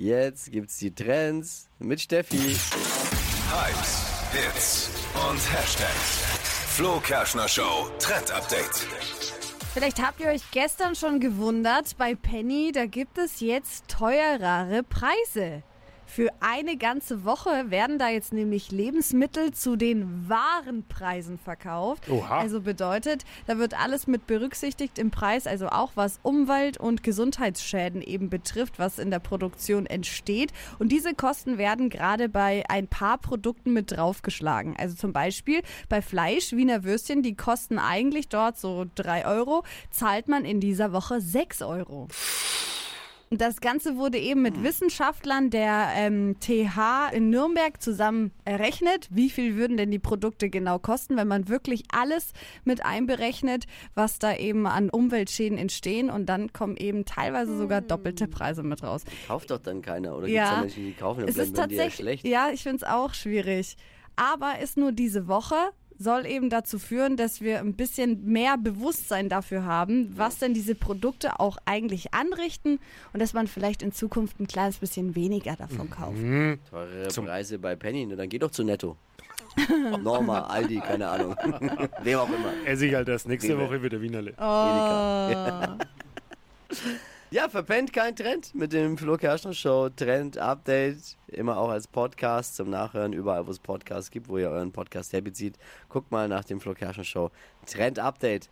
Jetzt gibt's die Trends mit Steffi. Hypes, Hits und Hashtags. Flo Kerschner Show Trend Update. Vielleicht habt ihr euch gestern schon gewundert, bei Penny, da gibt es jetzt teurere Preise. Für eine ganze Woche werden da jetzt nämlich Lebensmittel zu den wahren Preisen verkauft. Oha. Also bedeutet, da wird alles mit berücksichtigt im Preis, also auch was Umwelt- und Gesundheitsschäden eben betrifft, was in der Produktion entsteht. Und diese Kosten werden gerade bei ein paar Produkten mit draufgeschlagen. Also zum Beispiel bei Fleisch, Wiener Würstchen, die kosten eigentlich dort so drei Euro, zahlt man in dieser Woche sechs Euro. Und Das Ganze wurde eben mit Wissenschaftlern der ähm, TH in Nürnberg zusammen errechnet. Wie viel würden denn die Produkte genau kosten, wenn man wirklich alles mit einberechnet, was da eben an Umweltschäden entstehen? Und dann kommen eben teilweise sogar doppelte Preise mit raus. Kauft doch dann keiner. Oder Ja. da Menschen, die kaufen und Es bleiben ist die ja tatsächlich, schlecht? ja, ich finde es auch schwierig. Aber ist nur diese Woche, soll eben dazu führen, dass wir ein bisschen mehr Bewusstsein dafür haben, was denn diese Produkte auch eigentlich anrichten und dass man vielleicht in Zukunft ein kleines bisschen weniger davon kauft. Teure Preise bei Penny, ne? dann geh doch zu Netto. Norma, Aldi, keine Ahnung. Wem auch immer. Esse ich halt erst nächste. Woche wieder Wienerle. Edeka. Ja, verpennt kein Trend mit dem Flo Kerschner Show Trend Update. Immer auch als Podcast zum Nachhören, überall wo es Podcasts gibt, wo ihr euren Podcast herbezieht. Guckt mal nach dem Flo Kerschner Show Trend Update.